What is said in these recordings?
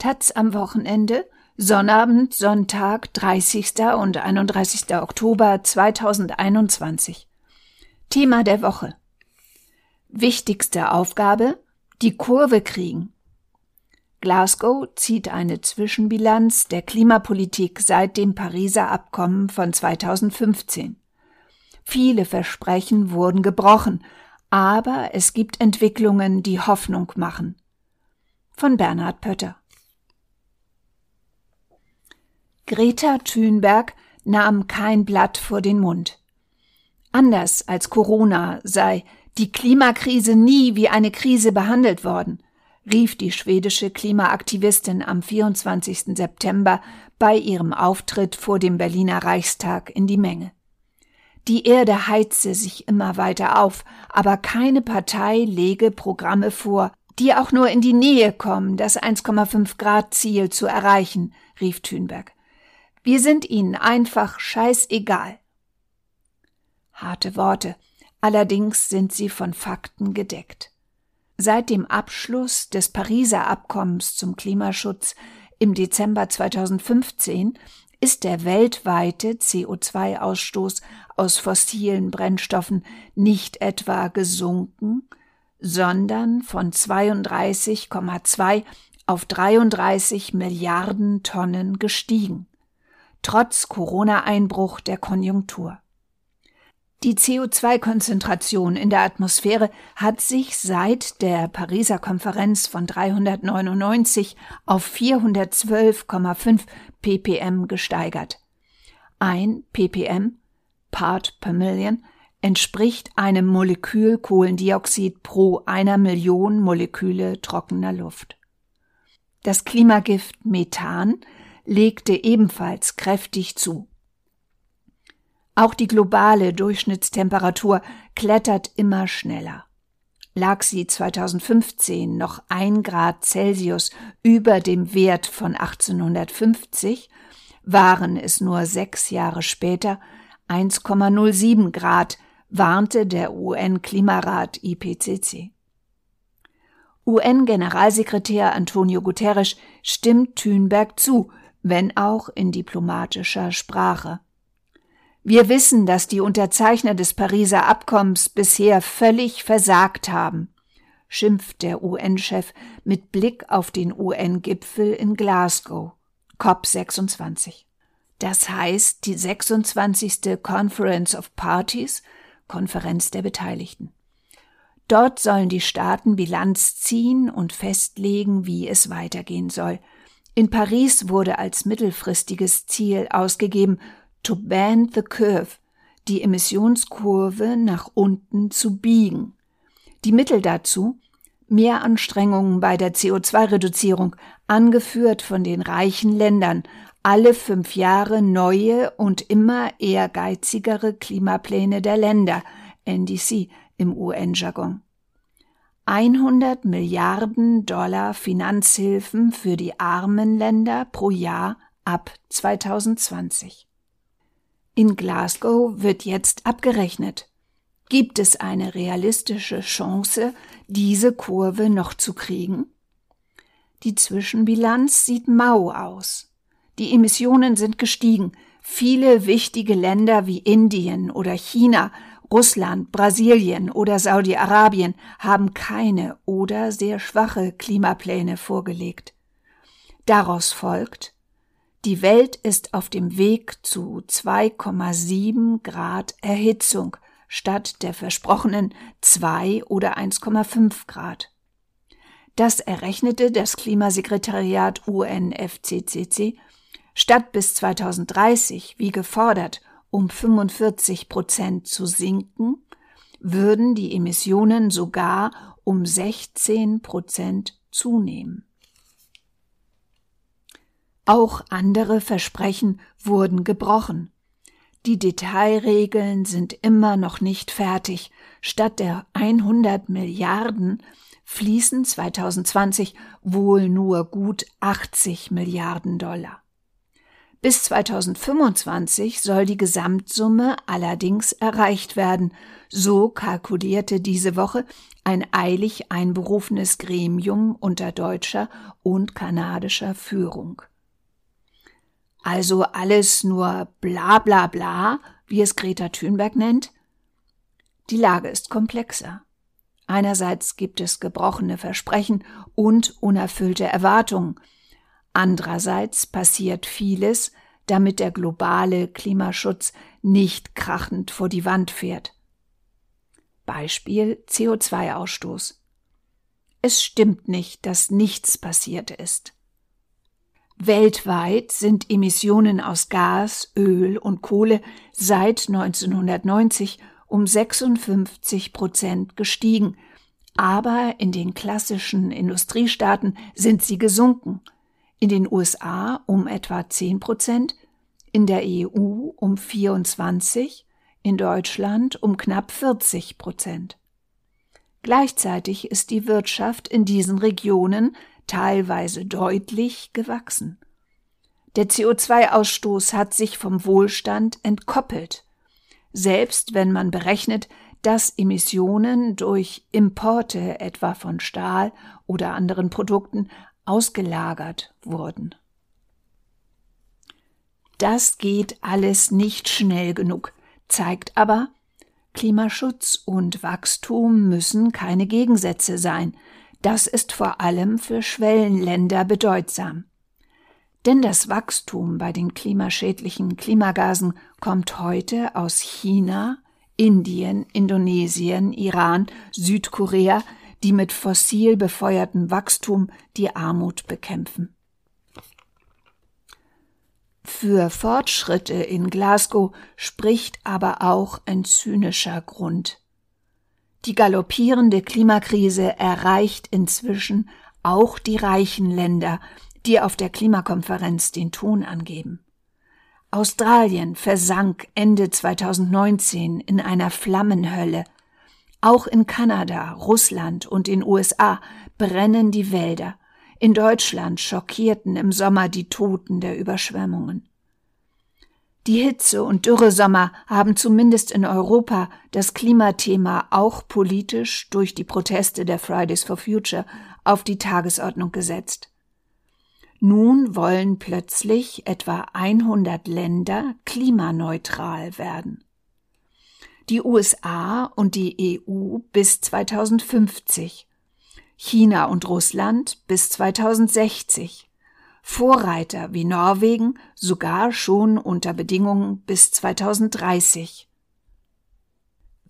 Taz am Wochenende, Sonnabend, Sonntag, 30. und 31. Oktober 2021. Thema der Woche. Wichtigste Aufgabe, die Kurve kriegen. Glasgow zieht eine Zwischenbilanz der Klimapolitik seit dem Pariser Abkommen von 2015. Viele Versprechen wurden gebrochen, aber es gibt Entwicklungen, die Hoffnung machen. Von Bernhard Pötter. Greta Thunberg nahm kein Blatt vor den Mund. Anders als Corona sei die Klimakrise nie wie eine Krise behandelt worden rief die schwedische Klimaaktivistin am 24. September bei ihrem Auftritt vor dem Berliner Reichstag in die Menge. Die Erde heize sich immer weiter auf, aber keine Partei lege Programme vor, die auch nur in die Nähe kommen, das 1,5 Grad Ziel zu erreichen, rief Thünberg. Wir sind ihnen einfach scheißegal. Harte Worte, allerdings sind sie von Fakten gedeckt. Seit dem Abschluss des Pariser Abkommens zum Klimaschutz im Dezember 2015 ist der weltweite CO2-Ausstoß aus fossilen Brennstoffen nicht etwa gesunken, sondern von 32,2 auf 33 Milliarden Tonnen gestiegen, trotz Corona-Einbruch der Konjunktur. Die CO2-Konzentration in der Atmosphäre hat sich seit der Pariser Konferenz von 399 auf 412,5 ppm gesteigert. Ein ppm, Part per Million, entspricht einem Molekül Kohlendioxid pro einer Million Moleküle trockener Luft. Das Klimagift Methan legte ebenfalls kräftig zu. Auch die globale Durchschnittstemperatur klettert immer schneller. Lag sie 2015 noch ein Grad Celsius über dem Wert von 1850, waren es nur sechs Jahre später 1,07 Grad, warnte der UN-Klimarat IPCC. UN-Generalsekretär Antonio Guterres stimmt Thünberg zu, wenn auch in diplomatischer Sprache. Wir wissen, dass die Unterzeichner des Pariser Abkommens bisher völlig versagt haben, schimpft der UN-Chef mit Blick auf den UN-Gipfel in Glasgow, COP26. Das heißt die 26. Conference of Parties, Konferenz der Beteiligten. Dort sollen die Staaten Bilanz ziehen und festlegen, wie es weitergehen soll. In Paris wurde als mittelfristiges Ziel ausgegeben, to bend the curve, die Emissionskurve nach unten zu biegen. Die Mittel dazu mehr Anstrengungen bei der CO2-Reduzierung, angeführt von den reichen Ländern, alle fünf Jahre neue und immer ehrgeizigere Klimapläne der Länder, NDC im UN-Jargon. 100 Milliarden Dollar Finanzhilfen für die armen Länder pro Jahr ab 2020. In Glasgow wird jetzt abgerechnet. Gibt es eine realistische Chance, diese Kurve noch zu kriegen? Die Zwischenbilanz sieht mau aus. Die Emissionen sind gestiegen. Viele wichtige Länder wie Indien oder China, Russland, Brasilien oder Saudi-Arabien haben keine oder sehr schwache Klimapläne vorgelegt. Daraus folgt, die Welt ist auf dem Weg zu 2,7 Grad Erhitzung statt der versprochenen 2 oder 1,5 Grad. Das errechnete das Klimasekretariat UNFCCC statt bis 2030, wie gefordert, um 45 Prozent zu sinken, würden die Emissionen sogar um 16 Prozent zunehmen. Auch andere Versprechen wurden gebrochen. Die Detailregeln sind immer noch nicht fertig. Statt der 100 Milliarden fließen 2020 wohl nur gut 80 Milliarden Dollar. Bis 2025 soll die Gesamtsumme allerdings erreicht werden, so kalkulierte diese Woche ein eilig einberufenes Gremium unter deutscher und kanadischer Führung. Also alles nur bla bla bla, wie es Greta Thunberg nennt? Die Lage ist komplexer. Einerseits gibt es gebrochene Versprechen und unerfüllte Erwartungen. Andererseits passiert vieles, damit der globale Klimaschutz nicht krachend vor die Wand fährt. Beispiel CO2-Ausstoß. Es stimmt nicht, dass nichts passiert ist. Weltweit sind Emissionen aus Gas, Öl und Kohle seit 1990 um 56 Prozent gestiegen, aber in den klassischen Industriestaaten sind sie gesunken, in den USA um etwa 10 Prozent, in der EU um 24, in Deutschland um knapp 40 Prozent. Gleichzeitig ist die Wirtschaft in diesen Regionen teilweise deutlich gewachsen. Der CO2-Ausstoß hat sich vom Wohlstand entkoppelt, selbst wenn man berechnet, dass Emissionen durch Importe etwa von Stahl oder anderen Produkten ausgelagert wurden. Das geht alles nicht schnell genug, zeigt aber, Klimaschutz und Wachstum müssen keine Gegensätze sein, das ist vor allem für Schwellenländer bedeutsam. Denn das Wachstum bei den klimaschädlichen Klimagasen kommt heute aus China, Indien, Indonesien, Iran, Südkorea, die mit fossil befeuertem Wachstum die Armut bekämpfen. Für Fortschritte in Glasgow spricht aber auch ein zynischer Grund. Die galoppierende Klimakrise erreicht inzwischen auch die reichen Länder, die auf der Klimakonferenz den Ton angeben. Australien versank Ende 2019 in einer Flammenhölle. Auch in Kanada, Russland und den USA brennen die Wälder. In Deutschland schockierten im Sommer die Toten der Überschwemmungen. Die Hitze- und Dürresommer haben zumindest in Europa das Klimathema auch politisch durch die Proteste der Fridays for Future auf die Tagesordnung gesetzt. Nun wollen plötzlich etwa 100 Länder klimaneutral werden. Die USA und die EU bis 2050, China und Russland bis 2060 Vorreiter wie Norwegen sogar schon unter Bedingungen bis 2030.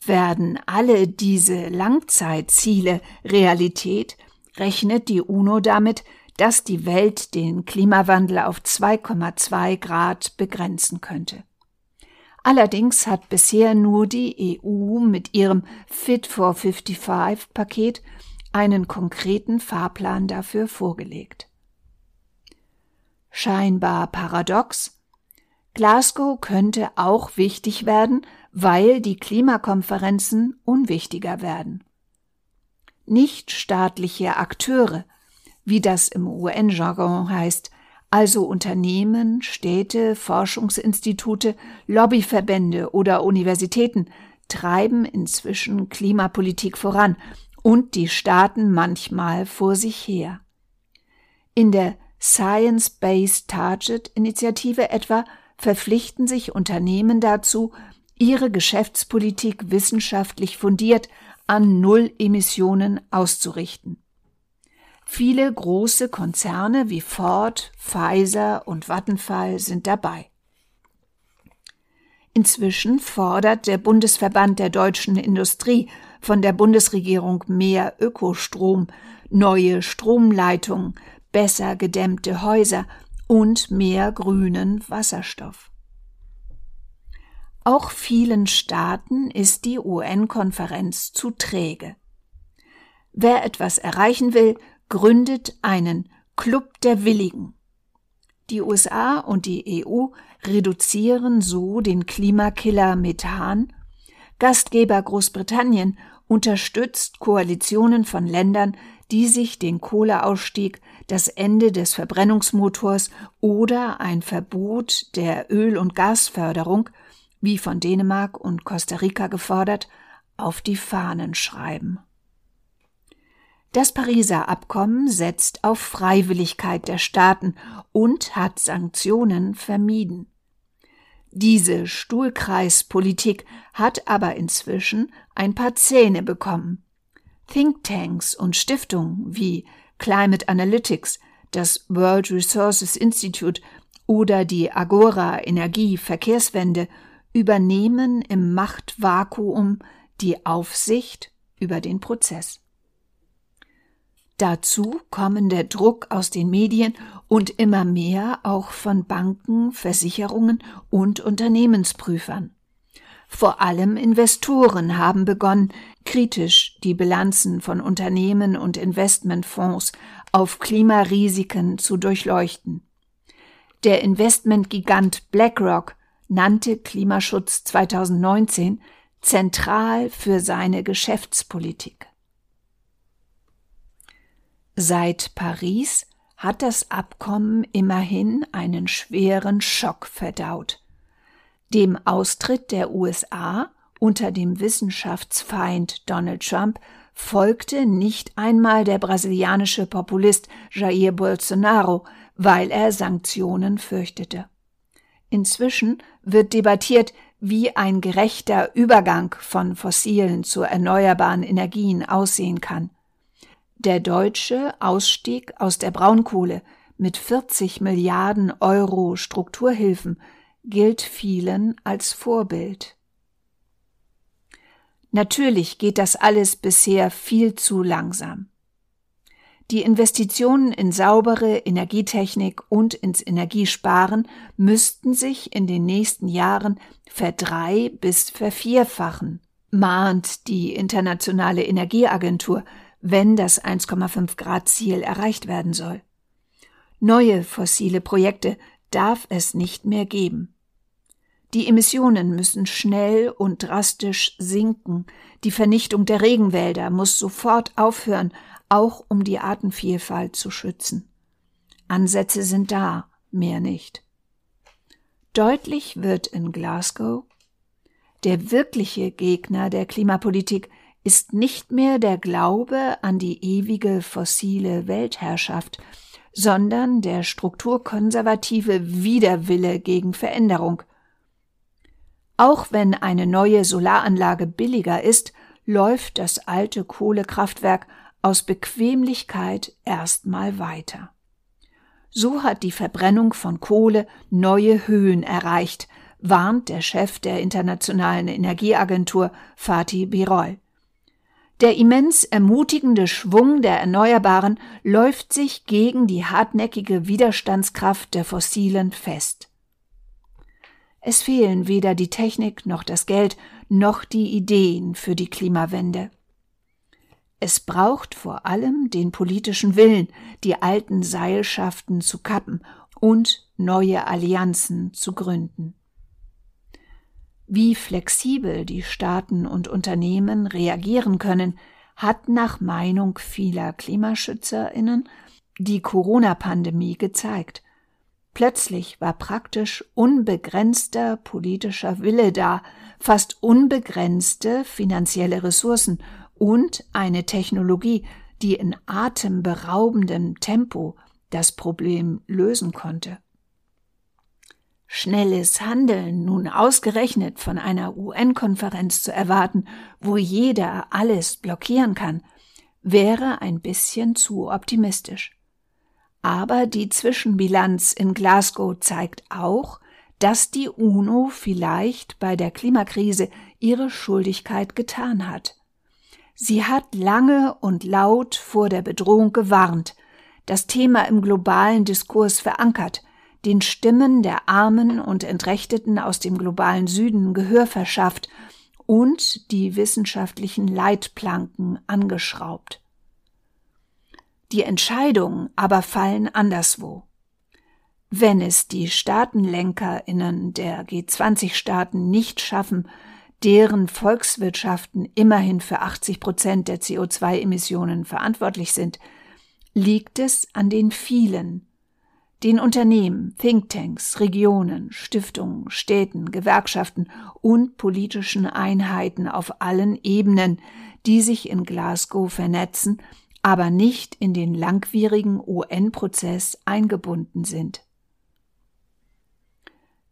Werden alle diese Langzeitziele Realität, rechnet die UNO damit, dass die Welt den Klimawandel auf 2,2 Grad begrenzen könnte. Allerdings hat bisher nur die EU mit ihrem Fit for 55 Paket einen konkreten Fahrplan dafür vorgelegt scheinbar paradox. Glasgow könnte auch wichtig werden, weil die Klimakonferenzen unwichtiger werden. Nichtstaatliche Akteure, wie das im UN-Jargon heißt, also Unternehmen, Städte, Forschungsinstitute, Lobbyverbände oder Universitäten, treiben inzwischen Klimapolitik voran und die Staaten manchmal vor sich her. In der Science-Based Target Initiative etwa verpflichten sich Unternehmen dazu, ihre Geschäftspolitik wissenschaftlich fundiert an Null-Emissionen auszurichten. Viele große Konzerne wie Ford, Pfizer und Vattenfall sind dabei. Inzwischen fordert der Bundesverband der deutschen Industrie von der Bundesregierung mehr Ökostrom, neue Stromleitungen, besser gedämmte Häuser und mehr grünen Wasserstoff. Auch vielen Staaten ist die UN-Konferenz zu träge. Wer etwas erreichen will, gründet einen Club der Willigen. Die USA und die EU reduzieren so den Klimakiller Methan, Gastgeber Großbritannien unterstützt Koalitionen von Ländern, die sich den Kohleausstieg, das Ende des Verbrennungsmotors oder ein Verbot der Öl- und Gasförderung, wie von Dänemark und Costa Rica gefordert, auf die Fahnen schreiben. Das Pariser Abkommen setzt auf Freiwilligkeit der Staaten und hat Sanktionen vermieden. Diese Stuhlkreispolitik hat aber inzwischen ein paar Zähne bekommen. Thinktanks und Stiftungen wie Climate Analytics, das World Resources Institute oder die Agora Energie Verkehrswende übernehmen im Machtvakuum die Aufsicht über den Prozess. Dazu kommen der Druck aus den Medien und immer mehr auch von Banken, Versicherungen und Unternehmensprüfern. Vor allem Investoren haben begonnen, kritisch die Bilanzen von Unternehmen und Investmentfonds auf Klimarisiken zu durchleuchten. Der Investmentgigant BlackRock nannte Klimaschutz 2019 zentral für seine Geschäftspolitik. Seit Paris hat das Abkommen immerhin einen schweren Schock verdaut. Dem Austritt der USA unter dem Wissenschaftsfeind Donald Trump folgte nicht einmal der brasilianische Populist Jair Bolsonaro, weil er Sanktionen fürchtete. Inzwischen wird debattiert, wie ein gerechter Übergang von fossilen zu erneuerbaren Energien aussehen kann. Der deutsche Ausstieg aus der Braunkohle mit 40 Milliarden Euro Strukturhilfen gilt vielen als Vorbild. Natürlich geht das alles bisher viel zu langsam. Die Investitionen in saubere Energietechnik und ins Energiesparen müssten sich in den nächsten Jahren verdrei- bis vervierfachen, mahnt die Internationale Energieagentur wenn das 1,5 Grad Ziel erreicht werden soll. Neue fossile Projekte darf es nicht mehr geben. Die Emissionen müssen schnell und drastisch sinken, die Vernichtung der Regenwälder muss sofort aufhören, auch um die Artenvielfalt zu schützen. Ansätze sind da, mehr nicht. Deutlich wird in Glasgow, der wirkliche Gegner der Klimapolitik ist nicht mehr der Glaube an die ewige fossile Weltherrschaft, sondern der strukturkonservative Widerwille gegen Veränderung. Auch wenn eine neue Solaranlage billiger ist, läuft das alte Kohlekraftwerk aus Bequemlichkeit erstmal weiter. So hat die Verbrennung von Kohle neue Höhen erreicht, warnt der Chef der Internationalen Energieagentur Fatih Birol. Der immens ermutigende Schwung der Erneuerbaren läuft sich gegen die hartnäckige Widerstandskraft der fossilen fest. Es fehlen weder die Technik noch das Geld noch die Ideen für die Klimawende. Es braucht vor allem den politischen Willen, die alten Seilschaften zu kappen und neue Allianzen zu gründen. Wie flexibel die Staaten und Unternehmen reagieren können, hat nach Meinung vieler Klimaschützerinnen die Corona-Pandemie gezeigt. Plötzlich war praktisch unbegrenzter politischer Wille da, fast unbegrenzte finanzielle Ressourcen und eine Technologie, die in atemberaubendem Tempo das Problem lösen konnte. Schnelles Handeln nun ausgerechnet von einer UN-Konferenz zu erwarten, wo jeder alles blockieren kann, wäre ein bisschen zu optimistisch. Aber die Zwischenbilanz in Glasgow zeigt auch, dass die UNO vielleicht bei der Klimakrise ihre Schuldigkeit getan hat. Sie hat lange und laut vor der Bedrohung gewarnt, das Thema im globalen Diskurs verankert, den Stimmen der Armen und Entrechteten aus dem globalen Süden Gehör verschafft und die wissenschaftlichen Leitplanken angeschraubt. Die Entscheidungen aber fallen anderswo. Wenn es die Staatenlenkerinnen der G20-Staaten nicht schaffen, deren Volkswirtschaften immerhin für 80 Prozent der CO2-Emissionen verantwortlich sind, liegt es an den vielen, den Unternehmen, Thinktanks, Regionen, Stiftungen, Städten, Gewerkschaften und politischen Einheiten auf allen Ebenen, die sich in Glasgow vernetzen, aber nicht in den langwierigen UN-Prozess eingebunden sind.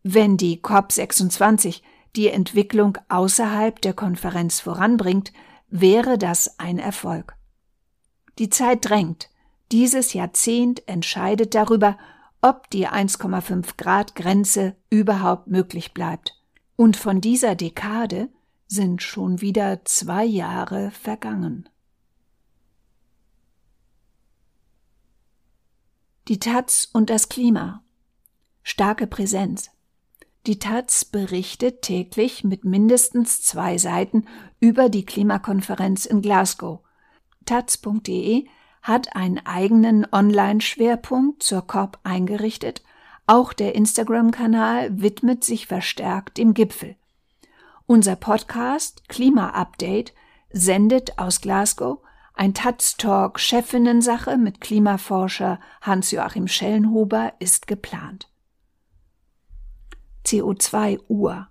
Wenn die COP26 die Entwicklung außerhalb der Konferenz voranbringt, wäre das ein Erfolg. Die Zeit drängt. Dieses Jahrzehnt entscheidet darüber, ob die 1,5 Grad Grenze überhaupt möglich bleibt. Und von dieser Dekade sind schon wieder zwei Jahre vergangen. Die Taz und das Klima. Starke Präsenz. Die Taz berichtet täglich mit mindestens zwei Seiten über die Klimakonferenz in Glasgow. taz.de hat einen eigenen Online-Schwerpunkt zur COP eingerichtet. Auch der Instagram-Kanal widmet sich verstärkt dem Gipfel. Unser Podcast Klima Update sendet aus Glasgow ein Taz-Talk Chefinnensache mit Klimaforscher Hans-Joachim Schellenhuber ist geplant. CO2-Uhr.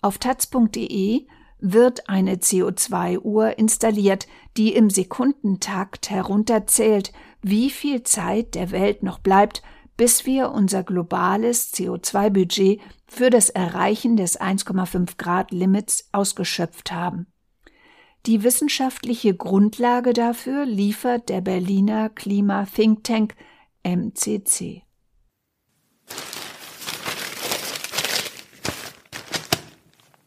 Auf taz.de wird eine CO2-Uhr installiert, die im Sekundentakt herunterzählt, wie viel Zeit der Welt noch bleibt, bis wir unser globales CO2-Budget für das Erreichen des 1,5 Grad Limits ausgeschöpft haben. Die wissenschaftliche Grundlage dafür liefert der Berliner Klima-Think Tank MCC.